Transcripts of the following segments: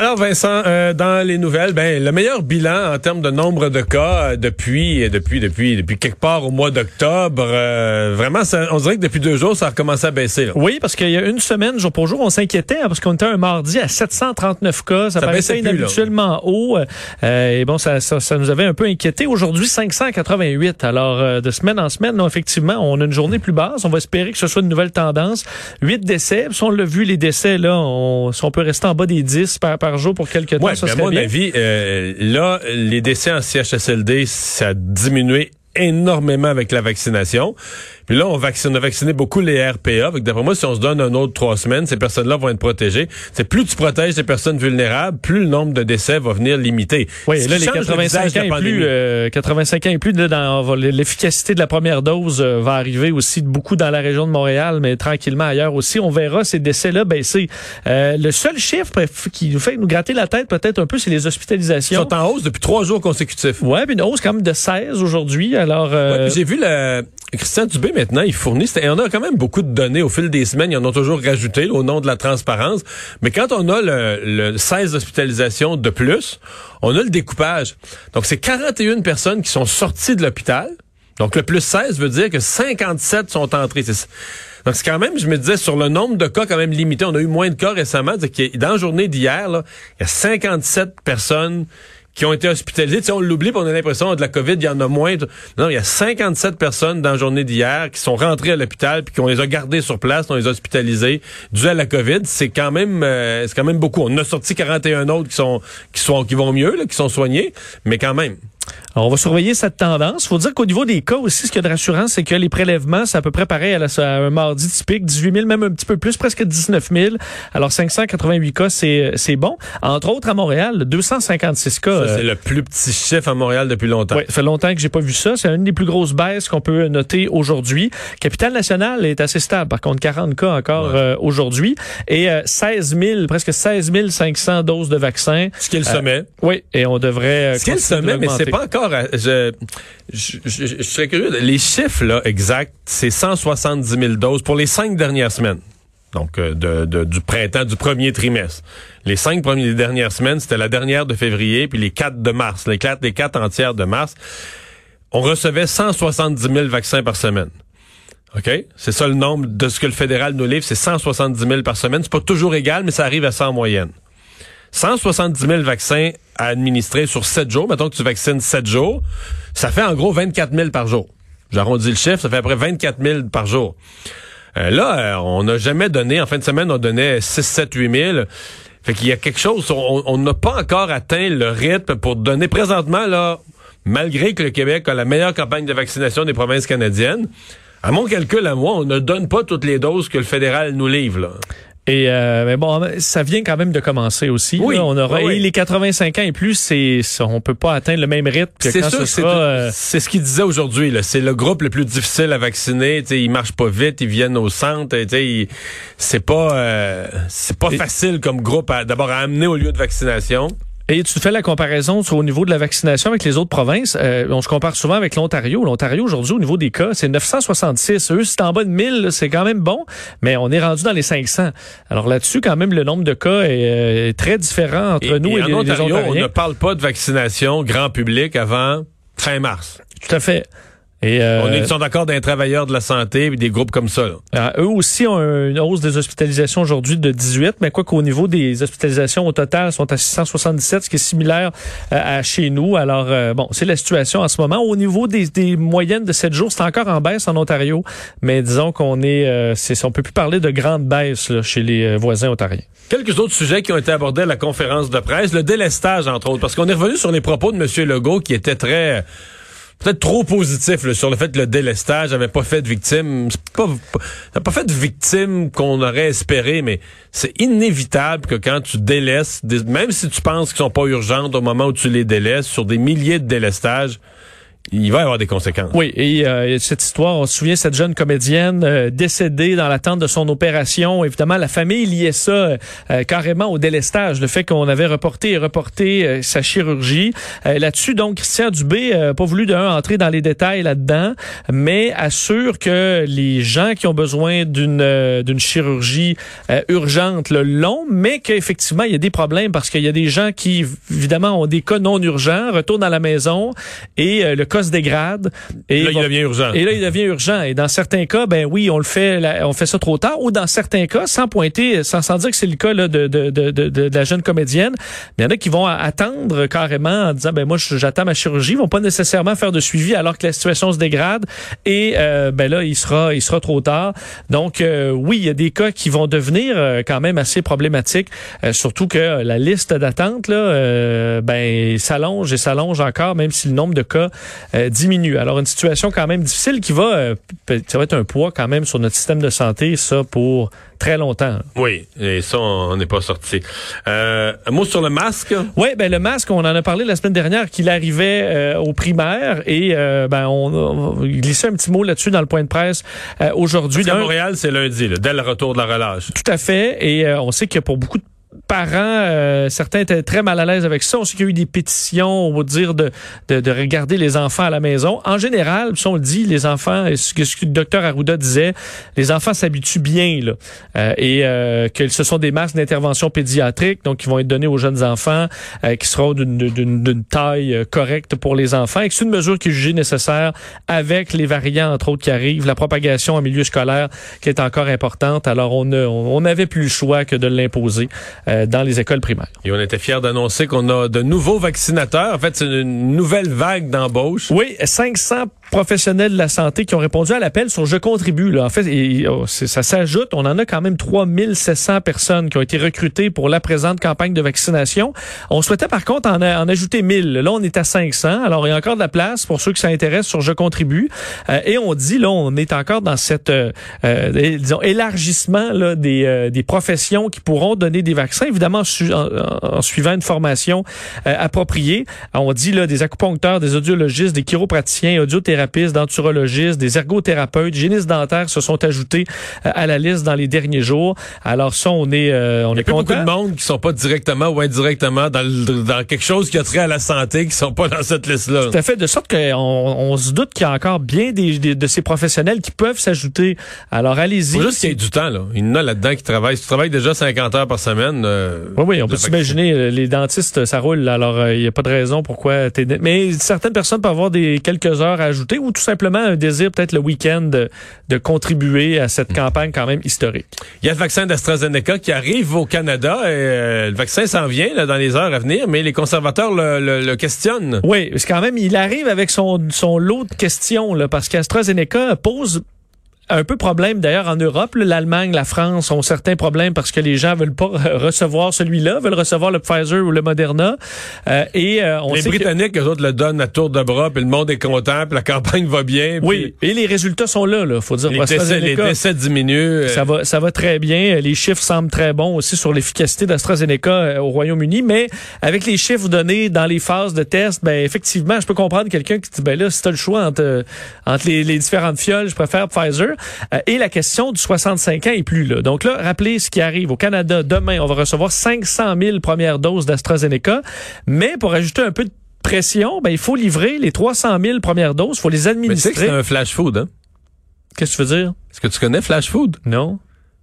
Alors Vincent, euh, dans les nouvelles, ben le meilleur bilan en termes de nombre de cas euh, depuis depuis depuis depuis quelque part au mois d'octobre, euh, vraiment ça, on dirait que depuis deux jours ça a recommencé à baisser. Là. Oui, parce qu'il y a une semaine jour pour jour, on s'inquiétait hein, parce qu'on était un mardi à 739 cas, ça, Ça paraissait baissait plus, inhabituellement haut euh, et bon ça, ça ça nous avait un peu inquiété. Aujourd'hui 588. Alors euh, de semaine en semaine, non, effectivement, on a une journée plus basse, on va espérer que ce soit une nouvelle tendance. 8 décès, si on l'a vu les décès là, on, si on peut rester en bas des 10 par, par jour pour quelques temps, Ouais, ça mais à mon bien. avis, euh, là, les décès en CHSLD, ça a diminué énormément avec la vaccination. Puis là, on, vaccine, on a vacciné beaucoup les RPA. D'après moi, si on se donne un autre trois semaines, ces personnes-là vont être protégées. C'est plus tu protèges les personnes vulnérables, plus le nombre de décès va venir limiter. Oui, Si là, les changes le visage 85 de ans et plus, euh, 85 ans et plus, l'efficacité de la première dose euh, va arriver aussi beaucoup dans la région de Montréal, mais tranquillement ailleurs aussi. On verra ces décès-là baisser. Euh, le seul chiffre qui nous fait nous gratter la tête peut-être un peu, c'est les Ils hospitalisations. sont en hausse depuis trois jours consécutifs. Ouais, puis une hausse quand même de 16 aujourd'hui. Alors, euh, j'ai vu le Christian Dubé maintenant, il fournit, et on a quand même beaucoup de données au fil des semaines, ils en ont toujours rajouté au nom de la transparence. Mais quand on a le, le 16 hospitalisations de plus, on a le découpage. Donc c'est 41 personnes qui sont sorties de l'hôpital. Donc le plus 16 veut dire que 57 sont entrés. C'est- Donc c'est quand même, je me disais, sur le nombre de cas quand même limité, on a eu moins de cas récemment. Dans la journée d'hier, il y a 57 personnes qui ont été hospitalisées. Tu on l'oublie, on a l'impression de la COVID, il y en a moins. Non, il y a 57 personnes dans la journée d'hier qui sont rentrées à l'hôpital puis qu'on les a gardées sur place, on les a hospitalisées dû à la COVID. C'est quand même, euh, c'est quand même beaucoup. On a sorti 41 autres qui sont, qui sont, qui vont mieux, qui sont soignés, mais quand même. Alors, on va surveiller cette tendance. faut dire qu'au niveau des cas aussi, ce qu'il y a de rassurant, c'est que les prélèvements, c'est à peu près pareil à, la- à un mardi typique, 18 000, même un petit peu plus, presque 19 000. Alors, 588 cas, c'est c'est bon. Entre autres, à Montréal, 256 cas. Ça, euh, c'est le plus petit chiffre à Montréal depuis longtemps. oui, ça fait longtemps que j'ai pas vu ça. C'est une des plus grosses baisses qu'on peut noter aujourd'hui. Capitale nationale est assez stable. Par contre, 40 cas encore Ouais. euh, aujourd'hui. Et euh, 16 000, presque 16 500 doses de vaccins. Ce qui est le sommet. Oui, et on devrait... euh, Ce qui est le sommet, mais c'est l'augmenter. Encore. à- Je, serais curieux. Les chiffres là exacts, c'est 170 000 doses pour les cinq dernières semaines. Donc euh, de, du printemps, du premier trimestre. Les cinq premières dernières semaines, c'était la dernière de février, puis les quatre de mars, les quatre, les quatre entières de mars. On recevait 170 000 vaccins par semaine. OK? C'est ça le nombre de ce que le fédéral nous livre, c'est 170 000 par semaine. C'est pas toujours égal, mais ça arrive à ça en moyenne. 170 000 vaccins à administrer sur 7 jours. Mettons que tu vaccines 7 jours. Ça fait en gros 24 000 par jour. J'arrondis le chiffre, ça fait à peu près 24 000 par jour. Euh, là, euh, on n'a jamais donné, en fin de semaine, on donnait 6, 7, 8 000. Fait qu'il y a quelque chose, on n'a pas encore atteint le rythme pour donner présentement, là, malgré que le Québec a la meilleure campagne de vaccination des provinces canadiennes, à mon calcul, à moi, on ne donne pas toutes les doses que le fédéral nous livre. Et euh, mais bon, ça vient quand même de commencer aussi. Oui, là. on aura oui, et les 85 ans et plus, c'est on peut pas atteindre le même rythme que C'est quand sûr, ce c'est sera. euh, c'est ce qu'il disait aujourd'hui. C'est le groupe le plus difficile à vacciner. Tu sais, ils marchent pas vite, ils viennent au centre. C'est pas, euh, c'est pas Et- facile comme groupe à- d'abord à amener au lieu de vaccination. Et tu fais la comparaison sur- au niveau de la vaccination avec les autres provinces. Euh, on se compare souvent avec l'Ontario. L'Ontario, aujourd'hui, au niveau des cas, c'est 966. Eux, c'est en bas de 1000, là, c'est quand même bon, mais on est rendu dans les 500. Alors là-dessus, quand même, le nombre de cas est, euh, est très différent entre Et- nous et, et les, les Ontario, on Ontariens. ne parle pas de vaccination grand public avant fin mars. Tout à fait. Et euh, On est, ils sont d'accord d'un travailleur de la santé et des groupes comme ça. là. Euh, eux aussi ont une hausse des hospitalisations aujourd'hui de 18, mais quoi qu'au niveau des hospitalisations au total sont à 677, ce qui est similaire euh, à chez nous. Alors, euh, bon, c'est la situation en ce moment. Au niveau des, des moyennes de 7 jours, c'est encore en baisse en Ontario, mais disons qu'on est, euh, c'est, on peut plus parler de grande baisse là, chez les voisins ontariens. Quelques autres sujets qui ont été abordés à la conférence de presse, le délestage entre autres, parce qu'on est revenu sur les propos de M. Legault qui étaient très peut-être trop positifs là, sur le fait que le délestage avait pas fait de victimes. C'est pas, fait de victimes qu'on aurait espéré, mais c'est inévitable que quand tu délaisses, même si tu penses qu'ils sont pas urgentes au moment où tu les délaisses, sur des milliers de délestages, il va y avoir des conséquences. Oui, et euh, cette histoire, on se souvient cette jeune comédienne euh, décédée dans l'attente de son opération. Évidemment, la famille liait ça euh, carrément au délestage, le fait qu'on avait reporté et reporté sa chirurgie. Là-dessus, donc, Christian Dubé n'a pas voulu d'un entrer dans les détails là-dedans, mais assure que les gens qui ont besoin d'une d'une chirurgie urgente le l'ont, mais qu'effectivement, il y a des problèmes parce qu'il y a des gens qui, évidemment, ont des cas non urgents, retournent à la maison et le cas se dégrade. Et là, il devient urgent. Et là, il devient urgent. Et dans certains cas, ben oui, on le fait, on fait ça trop tard. Ou dans certains cas, sans pointer, sans, sans dire que c'est le cas là, de, de, de, de, la jeune comédienne, mais il y en a qui vont attendre carrément en disant, ben moi, j'attends ma chirurgie. Ils vont pas nécessairement faire de suivi alors que la situation se dégrade. Et euh, ben là, il sera, il sera trop tard. Donc euh, oui, il y a des cas qui vont devenir euh, quand même assez problématiques. surtout que la liste d'attente là, ben s'allonge et s'allonge encore, même si le nombre de cas euh, diminue. Alors une situation quand même difficile qui va, euh, ça va être un poids quand même sur notre système de santé, ça pour très longtemps. Oui, et ça, on n'est pas sorti. Euh, un mot sur le masque? Oui, ben le masque, on en a parlé la semaine dernière qu'il arrivait euh, aux primaires et ben on, on, glissait un petit mot là-dessus dans le point de presse aujourd'hui. À Montréal, c'est lundi, dès le retour de la relâche. Tout à fait, et on sait que pour beaucoup de parents, euh, certains étaient très mal à l'aise avec ça. On sait qu'il y a eu des pétitions, on va dire, de, de, de, regarder les enfants à la maison. En général, si on le dit, les enfants, ce que, ce que le docteur Arruda disait, les enfants s'habituent bien, là, euh, et euh, que ce sont des masques d'intervention pédiatrique, donc qui vont être donnés aux jeunes enfants, euh, qui seront d'une taille correcte pour les enfants, et que c'est une mesure qui est jugée nécessaire avec les variants, entre autres, qui arrivent, la propagation en milieu scolaire qui est encore importante. Alors, on n'avait on, plus le choix que de l'imposer. Euh, dans les écoles primaires. Et on était fiers d'annoncer qu'on a de nouveaux vaccinateurs. En fait, c'est une nouvelle vague d'embauche. Oui, 500 professionnels de la santé qui ont répondu à l'appel sur Je contribue. Là. En fait, oh, ça s'ajoute. On en a quand même 3700 personnes qui ont été recrutées pour la présente campagne de vaccination. On souhaitait par contre en, ajouter 1000. Là, on est à 500. Alors, il y a encore de la place pour ceux qui s'intéressent sur Je contribue. Euh, et on dit, là, on est encore dans cette, euh, euh disons, élargissement là, des, euh, des professions qui pourront donner des vaccins, évidemment en, suivant une formation appropriée. On dit, là, des acupuncteurs, des audiologistes, des chiropraticiens, audiothérapeutes, thérapeutes, denturologistes, des ergothérapeutes, hygiénistes dentaires se sont ajoutés euh, à la liste dans les derniers jours. Alors ça, on est, euh, on Il y a est beaucoup de monde qui sont pas directement ou indirectement dans, dans quelque chose qui a trait à la santé, qui sont pas dans cette liste-là. Tout à fait, de sorte qu'on on se doute qu'il y a encore bien des, de ces professionnels qui peuvent s'ajouter. Alors allez-y. Faut juste qu'il y ait du temps là. Il y en a là-dedans qui travaillent. Si tu travailles déjà 50 heures par semaine. Euh, oui, oui, on peut s'imaginer les dentistes, ça roule. Alors il n'y a pas de raison pourquoi. Mais certaines personnes peuvent avoir des quelques heures à ajouter ou tout simplement un désir peut-être le week-end de, contribuer à cette campagne quand même historique? Il y a le vaccin d'AstraZeneca qui arrive au Canada et euh, le vaccin s'en vient là, dans les heures à venir, mais les conservateurs le, questionnent. Oui, parce quand même, il arrive avec son, son lot de questions là, parce qu'AstraZeneca pose un peu problème d'ailleurs en Europe. L'Allemagne, la France ont certains problèmes parce que les gens veulent pas recevoir celui-là, veulent recevoir le Pfizer ou le Moderna. Euh, et euh, on les Britanniques, eux autres le donnent à tour de bras, puis le monde est content, puis la campagne va bien. Oui, et les résultats sont là, là faut dire. Les, décès, les décès diminuent. Euh. Ça va, ça va très bien. Les chiffres semblent très bons aussi sur l'efficacité d'AstraZeneca au Royaume-Uni, mais avec les chiffres donnés dans les phases de test, ben effectivement, je peux comprendre quelqu'un qui dit ben là, si t'as le choix entre entre les, les différentes fioles, je préfère Pfizer. Euh, et la question du 65 ans est plus là. Donc là, rappelez ce qui arrive au Canada. Demain, on va recevoir 500 000 premières doses d'AstraZeneca. Mais pour ajouter un peu de pression, ben, il faut livrer les 300 000 premières doses. Il faut les administrer. Mais tu sais que c'est un flash food, hein? Qu'est-ce que tu veux dire? Est-ce que tu connais Flash Food? Non.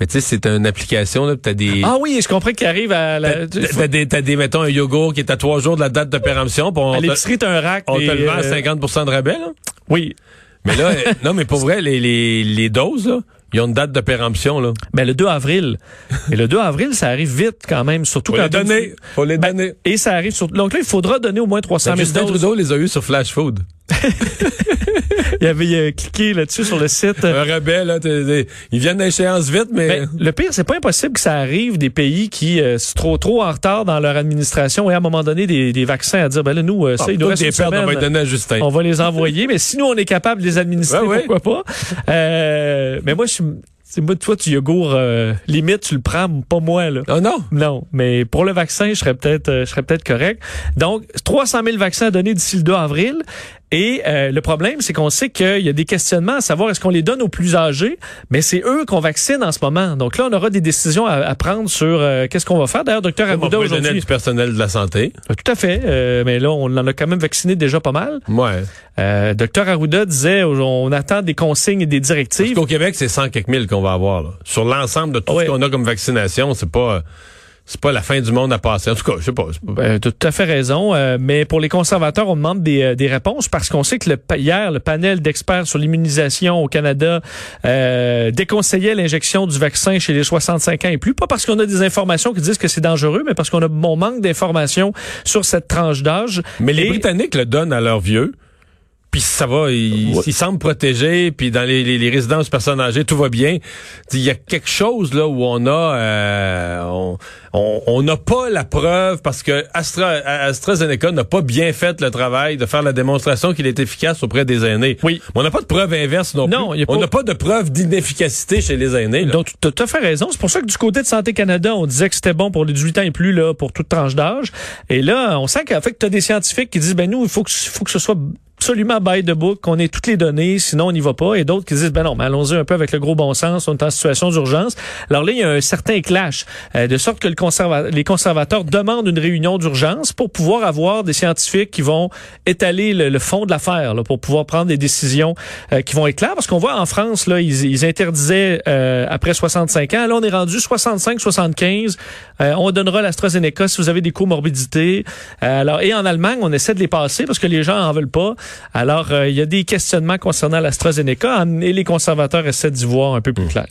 Mais tu sais, c'est une application, là, t'as des... Ah oui, je comprends qu'il arrive à la... T'as des, t'as des, mettons, un yogourt qui est à trois jours de la date de péremption. À l'épicerie, t'as un rack. On te le vend à 50% euh, de rabais, là? Oui. Mais là, non, mais pour vrai, les, les, les doses, là, ils ont une date de péremption, là. Ben, le 2 avril. Et le 2 avril, ça arrive vite quand même, surtout Faut quand... les donner. Faut les ben, donner. Et ça arrive sur... Donc là, il faudra donner au moins 300 000 ben, Justin Trudeau les a eu sur Flash Food. il avait cliqué là-dessus sur le site. Un rebelle, là, ils viennent d'échéance vite, mais... Ben, le pire, c'est pas impossible que ça arrive des pays qui euh, sont trop trop en retard dans leur administration et à un moment donné des, des vaccins à dire ben là nous euh, ça ah, il nous reste des on va donner à Justin. On va les envoyer, mais si nous on est capable de les administrer, pourquoi pas? Euh, Mais moi je suis c'est moi, toi, tu yogourt, euh, limite, tu le prends, pas moi, là. Oh non? Non. Mais pour le vaccin, je serais peut-être, je serais peut-être correct. Donc, 300 000 vaccins donnés d'ici le 2 avril. Et euh, le problème, c'est qu'on sait qu'il y a des questionnements à savoir est-ce qu'on les donne aux plus âgés, mais c'est eux qu'on vaccine en ce moment. Donc là, on aura des décisions à, prendre sur euh, qu'est-ce qu'on va faire. D'ailleurs, docteur Arruda aujourd'hui. du personnel de la santé? Euh, tout à fait. mais là, on en a quand même vacciné déjà pas mal. Ouais. docteur Arruda disait on attend des consignes et des directives. Parce qu'au Québec, c'est 100 quelques mille qu'on va avoir. Là. Sur l'ensemble de tout ce qu'on a comme vaccination, c'est pas c'est pas la fin du monde à passer. En tout cas, je sais pas. pas... Ben, tu as tout à fait raison. Euh, mais pour les conservateurs, on demande des, euh, des réponses parce qu'on sait que le, hier, le panel d'experts sur l'immunisation au Canada euh, déconseillait l'injection du vaccin chez les 65 ans et plus. Pas parce qu'on a des informations qui disent que c'est dangereux, mais parce qu'on a bon manque d'informations sur cette tranche d'âge. Mais les Britanniques le donnent à leurs vieux puis ça va, ils, semblent protégés, puis dans les, les, résidences personnes âgées, tout va bien. Il y a quelque chose là où on a, euh, on n'a pas la preuve parce que Astra, AstraZeneca n'a pas bien fait le travail de faire la démonstration qu'il est efficace auprès des aînés. Oui. on n'a pas de preuve inverse non, non plus. On n'a pas de preuve d'inefficacité chez les aînés. Donc tu as fait raison. C'est pour ça que du côté de Santé Canada, on disait que c'était bon pour les 18 ans et plus là, pour toute tranche d'âge. Et là, on sent qu'en fait, tu as des scientifiques qui disent ben nous, il faut que, faut que ce soit absolument by the book, qu'on ait toutes les données, sinon on n'y va pas. Et d'autres qui disent, ben non, mais allons-y un peu avec le gros bon sens, on est en situation d'urgence. Alors là, il y a un certain clash, euh, de sorte que le les conservateurs demandent une réunion d'urgence pour pouvoir avoir des scientifiques qui vont étaler le, fond de l'affaire, pour pouvoir prendre des décisions euh, qui vont être claires. Parce qu'on voit en France, là, ils, ils interdisaient euh, après 65 ans. Là, on est rendu 65, 75. on donnera l'AstraZeneca si vous avez des comorbidités. alors, et en Allemagne, on essaie de les passer parce que les gens en veulent pas. Alors, euh, il y a des questionnements concernant l'AstraZeneca et les conservateurs essaient d'y voir un peu plus hmm. clair.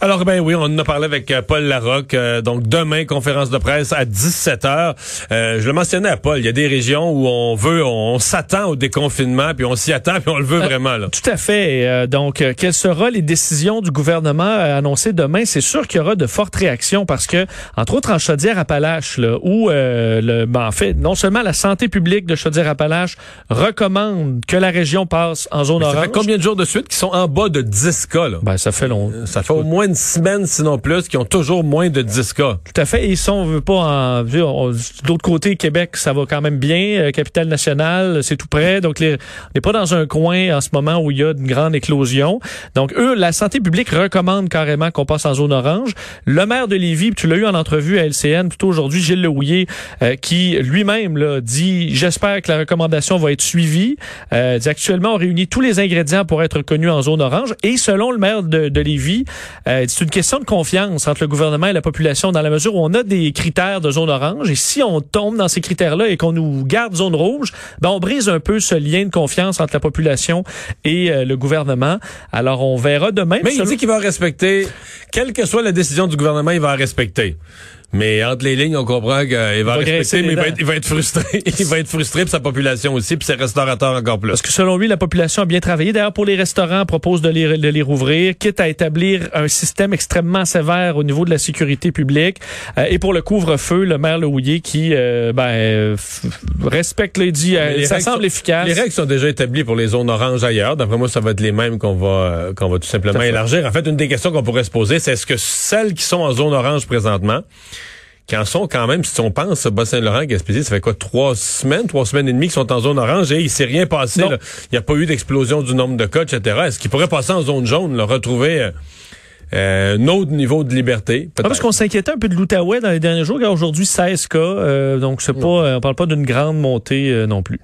Alors, ben oui, on en a parlé avec euh, Paul Larocque. Euh, donc, demain, conférence de presse à 17 h. je le mentionnais à Paul, il y a des régions où on veut, on, s'attend au déconfinement, puis on s'y attend, puis on le veut vraiment. Là. Tout à fait. donc, quelles seront les décisions du gouvernement annoncées demain? C'est sûr qu'il y aura de fortes réactions parce que, entre autres, en Chaudière-Appalaches, où, le, ben, en fait, non seulement la santé publique de Chaudière-Appalaches recommande que la région passe en zone orange. Ça fait combien de jours de suite qui sont en bas de 10 cas? Là? Ben, ça fait long. Euh, ça fait au moins une semaine, sinon plus, qui ont toujours moins de 10 cas. Tout à fait. ils sont, on veut pas en... De l'autre côté, Québec, ça va quand même bien. Euh, capitale nationale, c'est tout près. Donc, les, on n'est pas dans un coin en ce moment où il y a une grande éclosion. Donc, eux, la santé publique recommande carrément qu'on passe en zone orange. Le maire de Lévis, tu l'as eu en entrevue à LCN plutôt aujourd'hui, Gilles Lehouillet, euh, qui lui-même dit, j'espère que la recommandation va être suivie. Euh, actuellement, on réunit tous les ingrédients pour être reconnu en zone orange. Et selon le maire de, de Lévis, euh, c'est une question de confiance entre le gouvernement et la population dans la mesure où on a des critères de zone orange. Et si on tombe dans ces critères-là et qu'on nous garde zone rouge, ben on brise un peu ce lien de confiance entre la population et euh, le gouvernement. Alors, on verra demain. Mais il dit qu'il va respecter, quelle que soit la décision du gouvernement, il va respecter. Mais entre les lignes, on comprend qu'il va, va respecter, mais il va, être, il va, être, frustré. il va être frustré pour sa population aussi, puis ses restaurateurs encore plus. Parce que selon lui, la population a bien travaillé. D'ailleurs, pour les restaurants, on propose de les, de les rouvrir, quitte à établir un système extrêmement sévère au niveau de la sécurité publique. Euh, et pour le couvre-feu, le maire Lehouillier qui euh, ben, respecte les dit, euh, ça semble efficace. Les règles sont déjà établies pour les zones oranges ailleurs. D'après moi, ça va être les mêmes qu'on va qu'on va tout simplement élargir. En fait, une des questions qu'on pourrait se poser, c'est est-ce que celles qui sont en zone orange présentement sont quand même, si on pense, Bas-Saint-Laurent, Gaspésie, ça fait quoi, trois semaines, trois semaines et demie qui sont en zone orange et il s'est rien passé. Il n'y a pas eu d'explosion du nombre de cas, etc. Est-ce qu'ils pourraient passer en zone jaune, le retrouver euh, euh, un autre niveau de liberté? Ah, parce qu'on s'inquiétait un peu de l'Outaouais dans les derniers jours, car aujourd'hui 16 cas, euh, donc c'est pas, on parle pas d'une grande montée non plus.